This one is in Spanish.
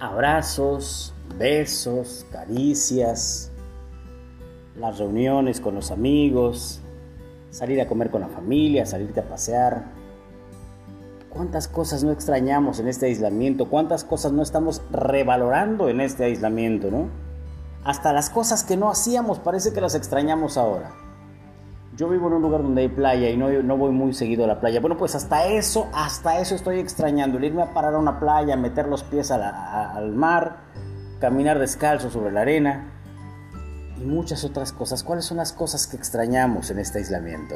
abrazos, besos, caricias, las reuniones con los amigos, salir a comer con la familia, salirte a pasear. ¿Cuántas cosas no extrañamos en este aislamiento? ¿Cuántas cosas no estamos revalorando en este aislamiento, no? Hasta las cosas que no hacíamos parece que las extrañamos ahora. Yo vivo en un lugar donde hay playa y no, no voy muy seguido a la playa. Bueno, pues hasta eso, hasta eso estoy extrañando. El irme a parar a una playa, meter los pies al mar, caminar descalzo sobre la arena y muchas otras cosas. ¿Cuáles son las cosas que extrañamos en este aislamiento?